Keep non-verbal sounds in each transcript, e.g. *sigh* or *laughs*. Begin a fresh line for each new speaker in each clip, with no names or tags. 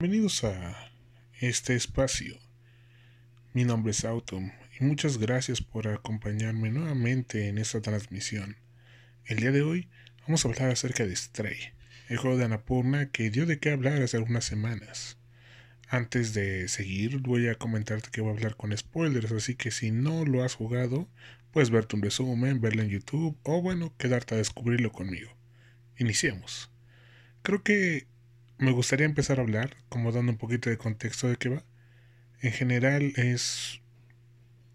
Bienvenidos a este espacio. Mi nombre es Autumn y muchas gracias por acompañarme nuevamente en esta transmisión. El día de hoy vamos a hablar acerca de Stray, el juego de Anapurna que dio de qué hablar hace algunas semanas. Antes de seguir, voy a comentarte que voy a hablar con spoilers, así que si no lo has jugado, puedes verte un resumen, verlo en YouTube o bueno, quedarte a descubrirlo conmigo. Iniciemos. Creo que me gustaría empezar a hablar, como dando un poquito de contexto de qué va. En general es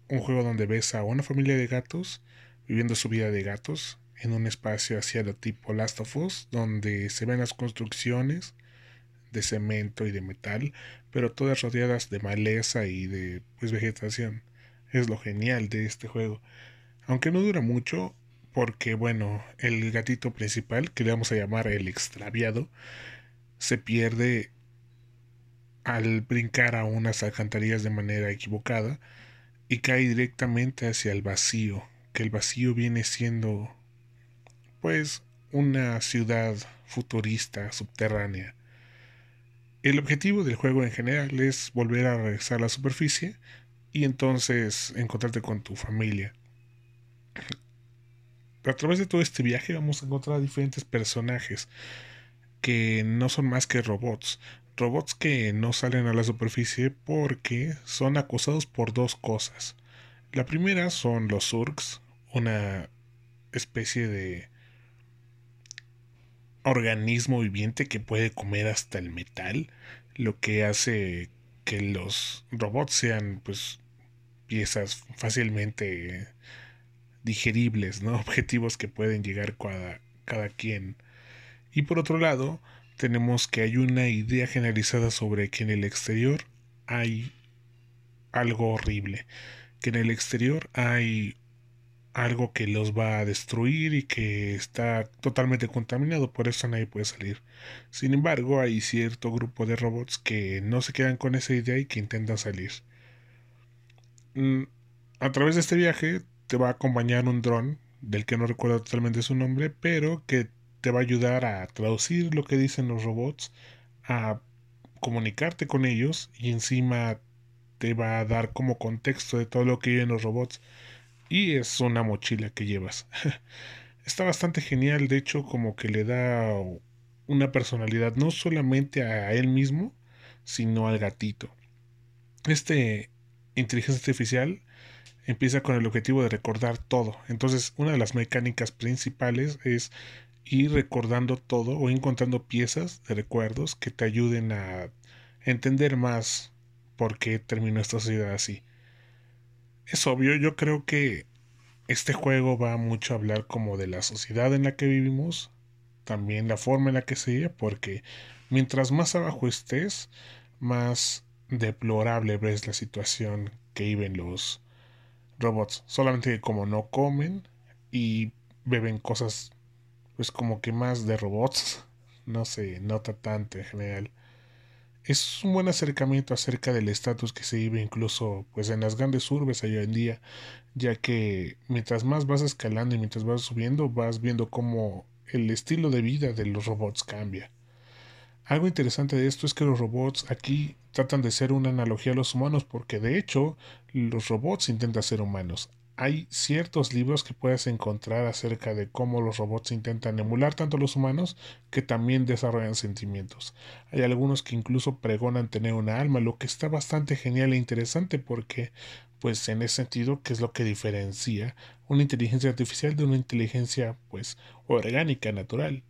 un juego donde ves a una familia de gatos viviendo su vida de gatos en un espacio hacia lo tipo Last of Us, donde se ven las construcciones de cemento y de metal, pero todas rodeadas de maleza y de pues, vegetación. Es lo genial de este juego. Aunque no dura mucho, porque bueno, el gatito principal, que le vamos a llamar el extraviado, se pierde al brincar a unas alcantarillas de manera equivocada y cae directamente hacia el vacío, que el vacío viene siendo pues una ciudad futurista subterránea. El objetivo del juego en general es volver a regresar a la superficie y entonces encontrarte con tu familia. A través de todo este viaje vamos a encontrar diferentes personajes que no son más que robots. Robots que no salen a la superficie porque son acosados por dos cosas. La primera son los Zurks, una especie de organismo viviente que puede comer hasta el metal, lo que hace que los robots sean pues piezas fácilmente digeribles, ¿no? *laughs* Objetivos que pueden llegar cada, cada quien y por otro lado, tenemos que hay una idea generalizada sobre que en el exterior hay algo horrible, que en el exterior hay algo que los va a destruir y que está totalmente contaminado, por eso nadie puede salir. Sin embargo, hay cierto grupo de robots que no se quedan con esa idea y que intentan salir. Mm, a través de este viaje te va a acompañar un dron, del que no recuerdo totalmente su nombre, pero que te va a ayudar a traducir lo que dicen los robots, a comunicarte con ellos y encima te va a dar como contexto de todo lo que viven los robots. Y es una mochila que llevas. *laughs* Está bastante genial, de hecho como que le da una personalidad no solamente a él mismo, sino al gatito. Este inteligencia artificial empieza con el objetivo de recordar todo. Entonces, una de las mecánicas principales es ir recordando todo o encontrando piezas de recuerdos que te ayuden a entender más por qué terminó esta sociedad así. Es obvio, yo creo que este juego va mucho a hablar como de la sociedad en la que vivimos, también la forma en la que se vive, porque mientras más abajo estés, más deplorable ves la situación que viven los robots. Solamente que como no comen y beben cosas pues como que más de robots, *laughs* no se nota tanto en general. Es un buen acercamiento acerca del estatus que se vive incluso pues en las grandes urbes hoy en día, ya que mientras más vas escalando y mientras vas subiendo vas viendo cómo el estilo de vida de los robots cambia. Algo interesante de esto es que los robots aquí tratan de ser una analogía a los humanos porque de hecho los robots intentan ser humanos hay ciertos libros que puedes encontrar acerca de cómo los robots intentan emular tanto a los humanos que también desarrollan sentimientos. Hay algunos que incluso pregonan tener una alma, lo que está bastante genial e interesante porque, pues en ese sentido, ¿qué es lo que diferencia una inteligencia artificial de una inteligencia, pues, orgánica, natural?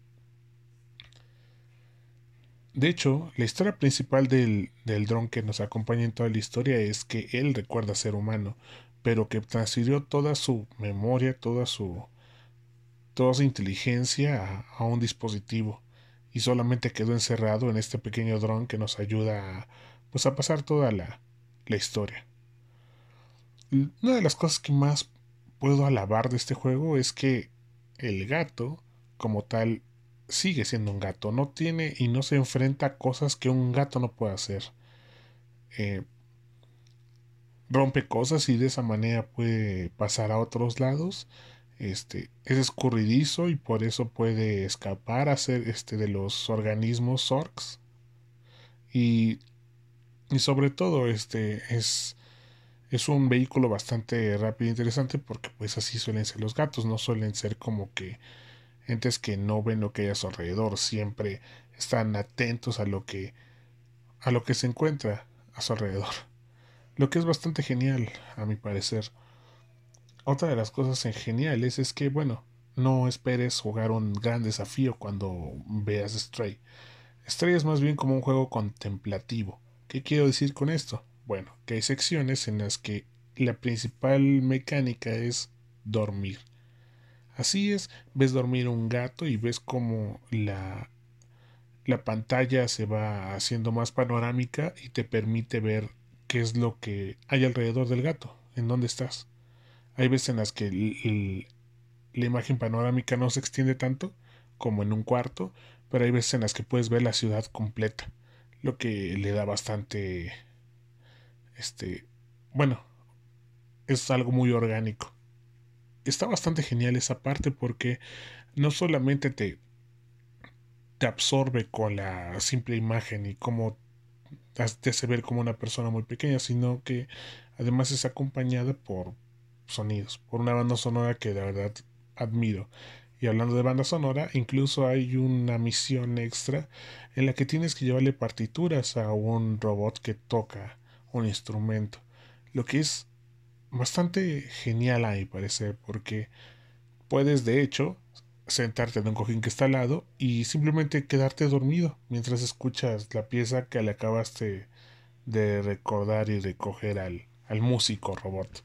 De hecho, la historia principal del, del dron que nos acompaña en toda la historia es que él recuerda ser humano, pero que transfirió toda su memoria, toda su, toda su inteligencia a, un dispositivo y solamente quedó encerrado en este pequeño dron que nos ayuda a, pues a pasar toda la, la historia. Una de las cosas que más puedo alabar de este juego es que el gato, como tal, sigue siendo un gato. No tiene y no se enfrenta a cosas que un gato no puede hacer. Eh, rompe cosas y de esa manera puede pasar a otros lados. Este, es escurridizo y por eso puede escapar a ser este de los organismos orcs Y, y sobre todo, este es, es un vehículo bastante rápido e interesante porque pues así suelen ser los gatos, no suelen ser como que entes que no ven lo que hay a su alrededor, siempre están atentos a lo que a lo que se encuentra a su alrededor. Lo que es bastante genial, a mi parecer. Otra de las cosas geniales es que, bueno, no esperes jugar un gran desafío cuando veas Stray. Stray es más bien como un juego contemplativo. ¿Qué quiero decir con esto? Bueno, que hay secciones en las que la principal mecánica es dormir. Así es, ves dormir un gato y ves como la, la pantalla se va haciendo más panorámica y te permite ver qué es lo que hay alrededor del gato, en dónde estás. Hay veces en las que la imagen panorámica no se extiende tanto como en un cuarto, pero hay veces en las que puedes ver la ciudad completa, lo que le da bastante, este, bueno, es algo muy orgánico. Está bastante genial esa parte porque no solamente te, te absorbe con la simple imagen y cómo te hace ver como una persona muy pequeña, sino que además es acompañada por sonidos, por una banda sonora que de verdad admiro. Y hablando de banda sonora, incluso hay una misión extra en la que tienes que llevarle partituras a un robot que toca un instrumento. Lo que es bastante genial a mi parecer, porque puedes de hecho sentarte en un cojín que está al lado y simplemente quedarte dormido mientras escuchas la pieza que le acabaste de recordar y recoger al, al músico robot.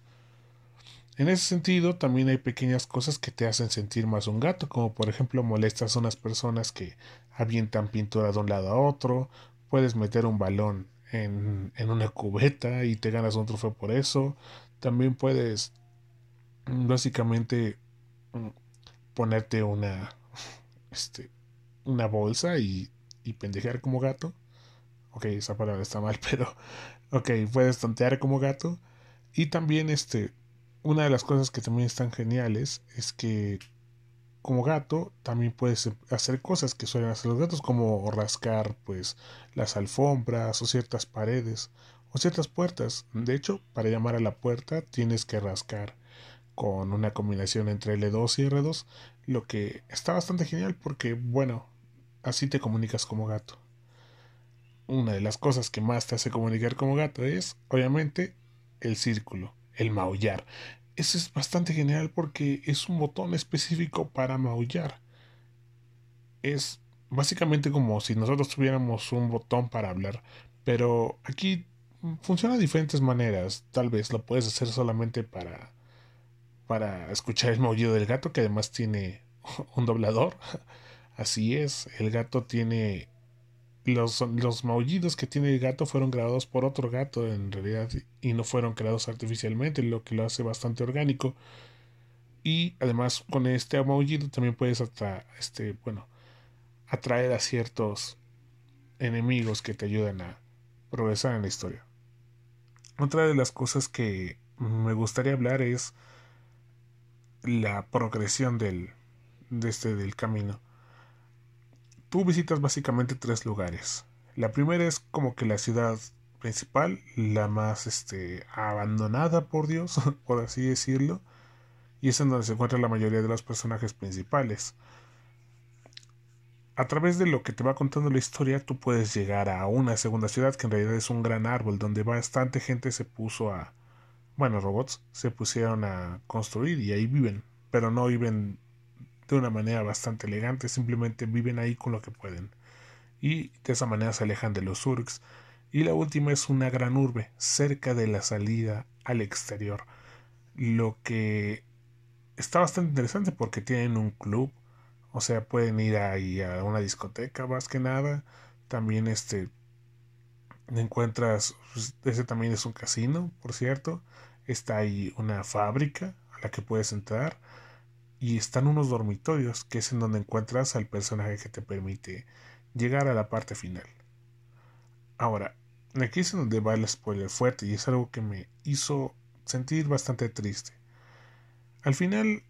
En ese sentido, también hay pequeñas cosas que te hacen sentir más un gato, como por ejemplo molestas a unas personas que avientan pintura de un lado a otro, puedes meter un balón en, en una cubeta y te ganas un trofeo por eso, también puedes mm, básicamente mm, ponerte una este una bolsa y, y pendejear como gato. Ok, esa palabra está mal, *laughs* pero ok, puedes tontear como gato. Y también este una de las cosas que también están geniales es que como gato también puedes hacer cosas que suelen hacer los gatos como rascar pues las alfombras o ciertas paredes o ciertas puertas. De hecho, para llamar a la puerta tienes que rascar con una combinación entre L2 y R2, lo que está bastante genial porque bueno, así te comunicas como gato. Una de las cosas que más te hace comunicar como gato es, obviamente, el círculo el maullar. Eso es bastante genial porque es un botón específico para maullar. Es básicamente como si nosotros tuviéramos un botón para hablar, pero aquí funciona de diferentes maneras. Tal vez lo puedes hacer solamente para para escuchar el maullido del gato que además tiene *laughs* un doblador. Así es, el gato tiene los, los maullidos que tiene el gato fueron grabados por otro gato en realidad y no fueron creados artificialmente, lo que lo hace bastante orgánico. Y además con este maullido también puedes hasta, este, bueno, atraer a ciertos enemigos que te ayudan a progresar en la historia. Otra de las cosas que me gustaría hablar es la progresión del, de este, del camino tú visitas básicamente tres lugares. La primera es como que la ciudad principal, la más este, abandonada por Dios, *laughs* por así decirlo, y es en donde se encuentra la mayoría de los personajes principales. A través de lo que te va contando la historia, tú puedes llegar a una segunda ciudad que en realidad es un gran árbol donde bastante gente se puso a, bueno, robots se pusieron a construir y ahí viven, pero no viven de una manera bastante elegante, simplemente viven ahí con lo que pueden. Y de esa manera se alejan de los Urks. Y la última es una gran urbe, cerca de la salida al exterior. Lo que está bastante interesante porque tienen un club, o sea, pueden ir ahí a una discoteca más que nada. También este encuentras, pues, ese también es un casino, por cierto. Está ahí una fábrica a la que puedes entrar y están unos dormitorios, que es en donde encuentras al personaje que te permite llegar a la parte final. Ahora, aquí es donde va el spoiler fuerte y es algo que me hizo sentir bastante triste. Al final,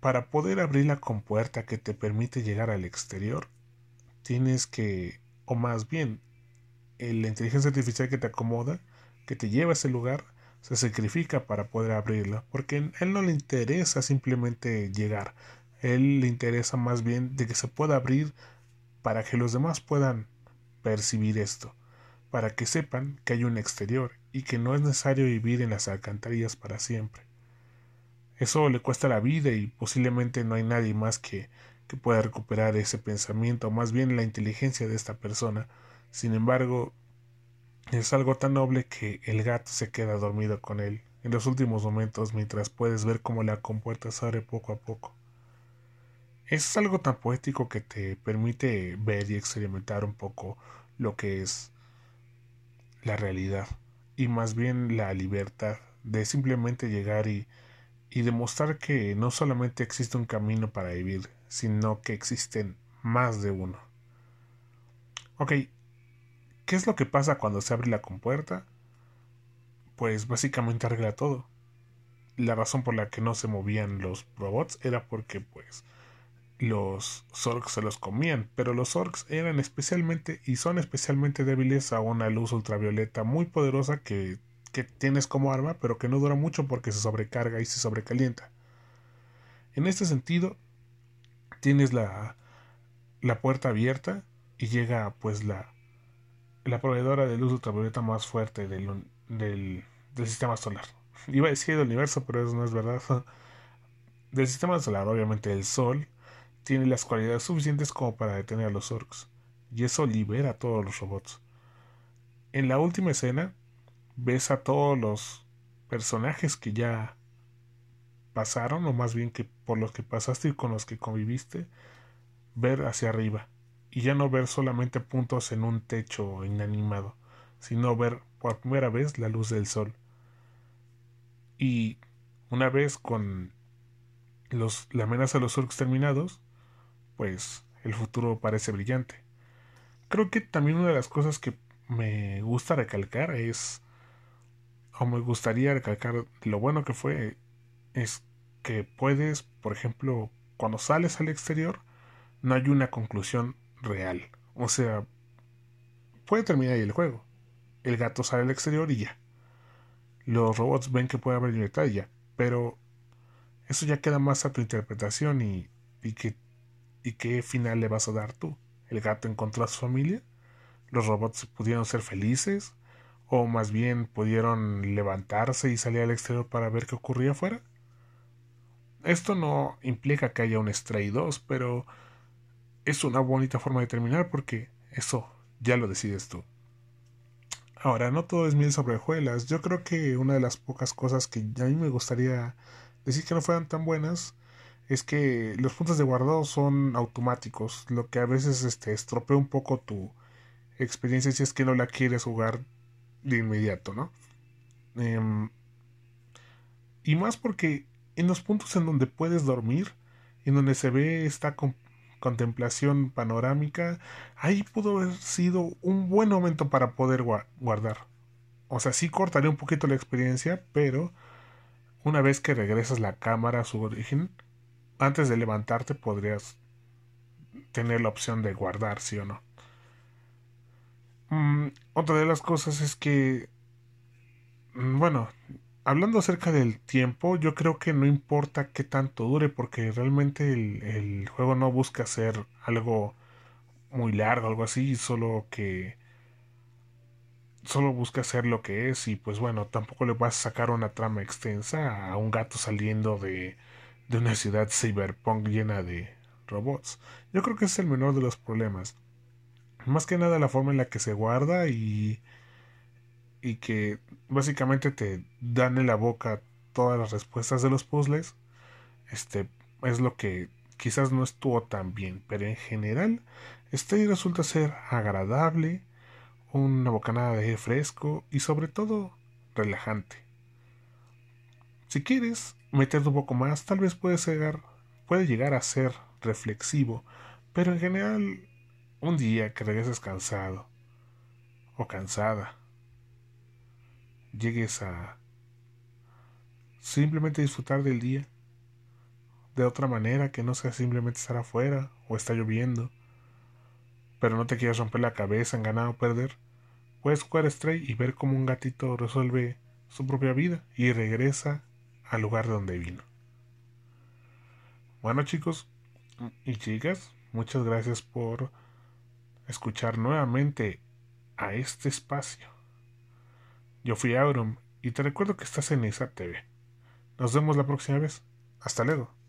para poder abrir la compuerta que te permite llegar al exterior, tienes que, o más bien, la inteligencia artificial que te acomoda, que te lleva a ese lugar, se sacrifica para poder abrirla, porque a él no le interesa simplemente llegar, a él le interesa más bien de que se pueda abrir para que los demás puedan percibir esto, para que sepan que hay un exterior y que no es necesario vivir en las alcantarillas para siempre. Eso le cuesta la vida y posiblemente no hay nadie más que, que pueda recuperar ese pensamiento, o más bien la inteligencia de esta persona. Sin embargo, es algo tan noble que el gato se queda dormido con él en los últimos momentos mientras puedes ver cómo la compuerta se abre poco a poco. Es algo tan poético que te permite ver y experimentar un poco lo que es la realidad y más bien la libertad de simplemente llegar y, y demostrar que no solamente existe un camino para vivir, sino que existen más de uno. Ok, ¿qué es lo que pasa cuando se abre la compuerta? Pues básicamente arregla todo. La razón por la que no se movían los robots era porque pues los Zorgs se los comían, pero los Zorgs eran especialmente y son especialmente débiles a una luz ultravioleta muy poderosa que, que tienes como arma, pero que no dura mucho porque se sobrecarga y se sobrecalienta. En este sentido, tienes la, la puerta abierta y llega pues la, la proveedora de luz ultravioleta más fuerte del, del, sistema solar. *laughs* Iba a decir del universo, pero eso no es verdad. *laughs* Del sistema solar, obviamente el Sol, tiene las cualidades suficientes como para detener a los orcs, y eso libera a todos los robots. En la última escena, ves a todos los personajes que ya pasaron, o más bien que por los que pasaste y con los que conviviste, ver hacia arriba, y ya no ver solamente puntos en un techo inanimado, sino ver por primera vez la luz del sol. Y una vez con los, la amenaza de los orcs terminados, pues el futuro parece brillante. Creo que también una de las cosas que me gusta recalcar es, o me gustaría recalcar lo bueno que fue, es que puedes, por ejemplo, cuando sales al exterior, no hay una conclusión real. O sea, puede terminar ahí el juego. El gato sale al exterior y ya. Los robots ven que puede haber libertad y ya. Pero eso ya queda más a tu interpretación y, que ¿Y qué final le vas a dar tú? ¿El gato encontró a su familia? ¿Los robots pudieron ser felices? ¿O más bien pudieron levantarse y salir al exterior para ver qué ocurría afuera? Esto no implica que haya un Stray 2, pero es una bonita forma de terminar porque eso ya lo decides tú. Ahora, no todo es miel sobre hojuelas. Yo creo que una de las pocas cosas que a mí me gustaría decir que no fueran tan buenas es que los puntos de guardado son automáticos, lo que a veces este, estropea un poco tu experiencia si es que no la quieres jugar de inmediato, ¿no? Em, y más porque en los puntos en donde puedes dormir, en donde se ve esta contemplación panorámica, ahí pudo haber sido un buen momento para poder guardar. O sea, sí cortaría un poquito la experiencia, pero una vez que regresas la cámara a su origen, antes de levantarte podrías tener la opción de guardar, sí o no. Mm, otra de las cosas es que, mm, bueno, hablando acerca del tiempo, yo creo que no importa qué tanto dure, porque realmente el, el juego no busca hacer algo muy largo, algo así, solo que solo busca hacer lo que es y pues bueno, tampoco le vas a sacar una trama extensa a un gato saliendo de de una ciudad cyberpunk llena de robots. Yo creo que es el menor de los problemas. Más que nada la forma en la que se guarda y y que básicamente te dan en la boca todas las respuestas de los puzzles. Este es lo que quizás no estuvo tan bien, pero en general este resulta ser agradable, una bocanada de aire fresco y sobre todo relajante. Si quieres, meterte un poco más, tal vez puede llegar, puede llegar a ser reflexivo, pero en general, un día que regreses cansado o cansada, llegues a simplemente disfrutar del día de otra manera que no sea simplemente estar afuera o está lloviendo, pero no te quieras romper la cabeza en ganar o perder, Puedes jugar Stray y ver cómo un gatito resuelve su propia vida y regresa al lugar de donde vino. Bueno chicos y chicas, muchas gracias por escuchar nuevamente a este espacio. Yo fui Aurum y te recuerdo que estás en ISA TV. Nos vemos la próxima vez. Hasta luego.